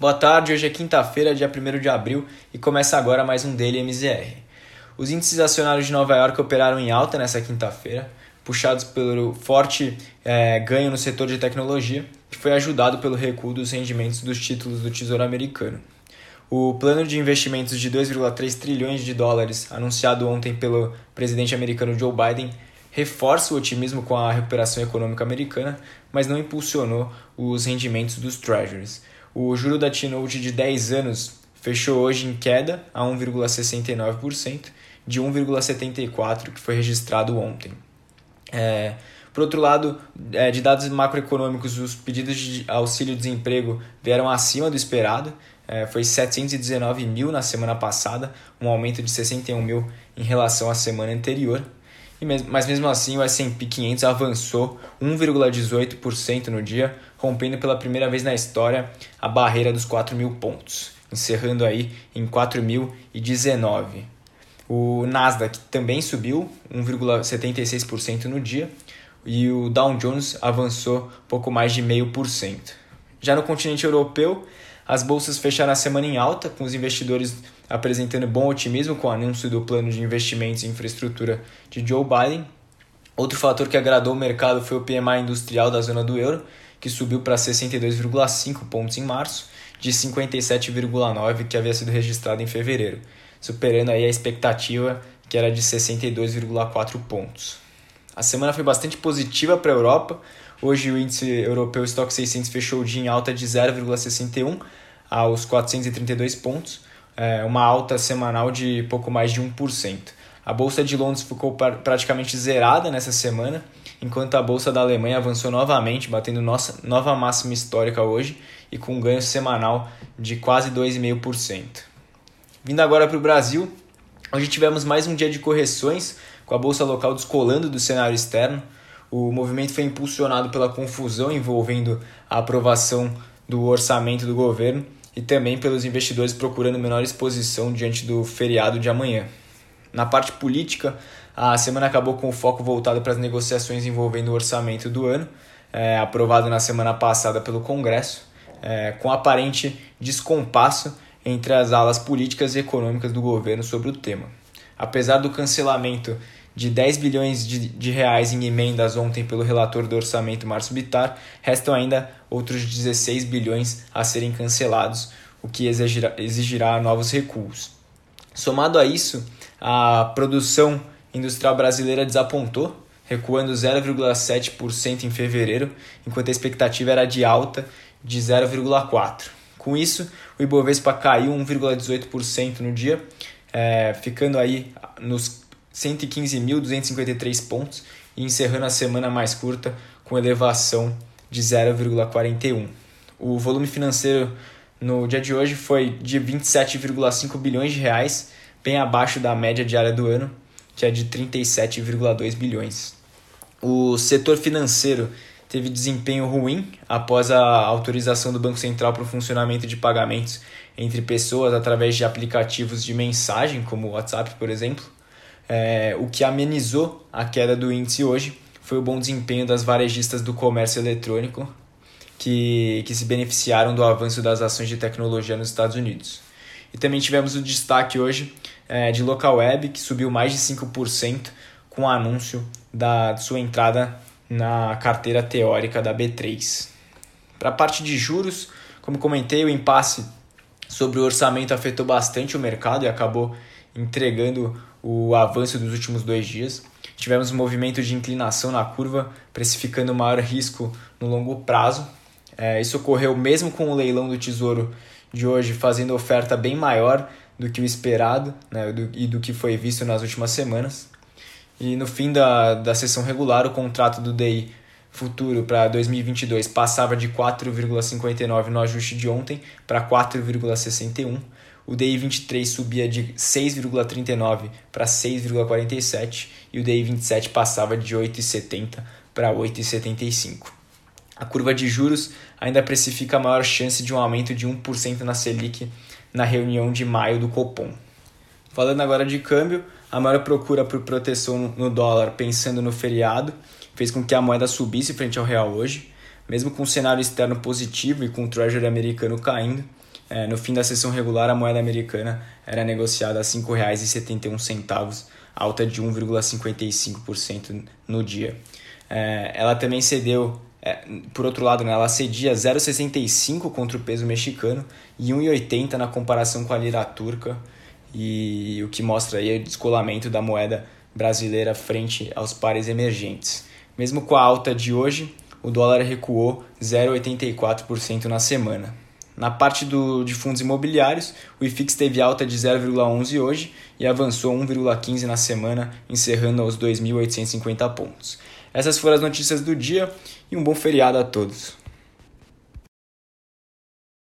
Boa tarde, hoje é quinta-feira, dia 1 de abril e começa agora mais um Daily MZR. Os índices acionários de Nova York operaram em alta nessa quinta-feira, puxados pelo forte é, ganho no setor de tecnologia, que foi ajudado pelo recuo dos rendimentos dos títulos do Tesouro Americano. O plano de investimentos de 2,3 trilhões de dólares, anunciado ontem pelo presidente americano Joe Biden, reforça o otimismo com a recuperação econômica americana, mas não impulsionou os rendimentos dos treasuries. O juro da T-Note de 10 anos fechou hoje em queda a 1,69%, de 1,74% que foi registrado ontem. É, por outro lado, é, de dados macroeconômicos, os pedidos de auxílio-desemprego vieram acima do esperado, é, foi 719 mil na semana passada, um aumento de 61 mil em relação à semana anterior. Mesmo, mas mesmo assim, o S&P 500 avançou 1,18% no dia, rompendo pela primeira vez na história a barreira dos 4 mil pontos, encerrando aí em 4.019. O Nasdaq também subiu 1,76% no dia e o Dow Jones avançou pouco mais de 0,5%. Já no continente europeu, as bolsas fecharam a semana em alta, com os investidores apresentando bom otimismo com o anúncio do plano de investimentos em infraestrutura de Joe Biden. Outro fator que agradou o mercado foi o PMI industrial da zona do euro, que subiu para 62,5 pontos em março, de 57,9 que havia sido registrado em fevereiro, superando aí a expectativa que era de 62,4 pontos. A semana foi bastante positiva para a Europa. Hoje o índice europeu Stock 600 fechou o dia em alta de 0,61 aos 432 pontos, é, uma alta semanal de pouco mais de 1%. A Bolsa de Londres ficou praticamente zerada nessa semana, enquanto a Bolsa da Alemanha avançou novamente, batendo nossa, nova máxima histórica hoje e com um ganho semanal de quase 2,5%. Vindo agora para o Brasil, hoje tivemos mais um dia de correções, com a Bolsa local descolando do cenário externo. O movimento foi impulsionado pela confusão envolvendo a aprovação do orçamento do governo e também pelos investidores procurando menor exposição diante do feriado de amanhã. Na parte política, a semana acabou com o foco voltado para as negociações envolvendo o orçamento do ano, é, aprovado na semana passada pelo Congresso, é, com aparente descompasso entre as alas políticas e econômicas do governo sobre o tema. Apesar do cancelamento de 10 bilhões de, de reais em emendas ontem pelo relator do orçamento Márcio Bitar, restam ainda outros 16 bilhões a serem cancelados, o que exigirá, exigirá novos recuos. Somado a isso, a produção industrial brasileira desapontou, recuando 0,7% em fevereiro, enquanto a expectativa era de alta de 0,4%. Com isso, o Ibovespa caiu 1,18% no dia, é, ficando aí nos 115.253 pontos e encerrando a semana mais curta com elevação de 0,41. O volume financeiro no dia de hoje foi de 27,5 bilhões de reais, bem abaixo da média diária do ano, que é de 37,2 bilhões. O setor financeiro teve desempenho ruim após a autorização do Banco Central para o funcionamento de pagamentos entre pessoas através de aplicativos de mensagem, como o WhatsApp, por exemplo. É, o que amenizou a queda do índice hoje foi o bom desempenho das varejistas do comércio eletrônico, que, que se beneficiaram do avanço das ações de tecnologia nos Estados Unidos. E também tivemos o destaque hoje é, de Local Web, que subiu mais de 5% com o anúncio da sua entrada na carteira teórica da B3. Para a parte de juros, como comentei, o impasse sobre o orçamento afetou bastante o mercado e acabou entregando o avanço dos últimos dois dias. Tivemos um movimento de inclinação na curva, precificando maior risco no longo prazo. É, isso ocorreu mesmo com o leilão do Tesouro de hoje fazendo oferta bem maior do que o esperado né, do, e do que foi visto nas últimas semanas. E no fim da, da sessão regular, o contrato do DI futuro para 2022 passava de 4,59 no ajuste de ontem para 4,61 o DI 23 subia de 6,39 para 6,47 e o DI 27 passava de 8,70 para 8,75. A curva de juros ainda precifica a maior chance de um aumento de 1% na Selic na reunião de maio do Copom. Falando agora de câmbio, a maior procura por proteção no dólar pensando no feriado fez com que a moeda subisse frente ao real hoje, mesmo com o cenário externo positivo e com o Treasury americano caindo é, no fim da sessão regular, a moeda americana era negociada a R$ 5,71, alta de 1,55% no dia. É, ela também cedeu, é, por outro lado, né, ela cedia 0,65 contra o peso mexicano e 1,80 na comparação com a lira turca, e o que mostra aí o descolamento da moeda brasileira frente aos pares emergentes. Mesmo com a alta de hoje, o dólar recuou 0,84% na semana. Na parte do, de fundos imobiliários, o IFIX teve alta de 0,11 hoje e avançou 1,15 na semana, encerrando aos 2.850 pontos. Essas foram as notícias do dia e um bom feriado a todos.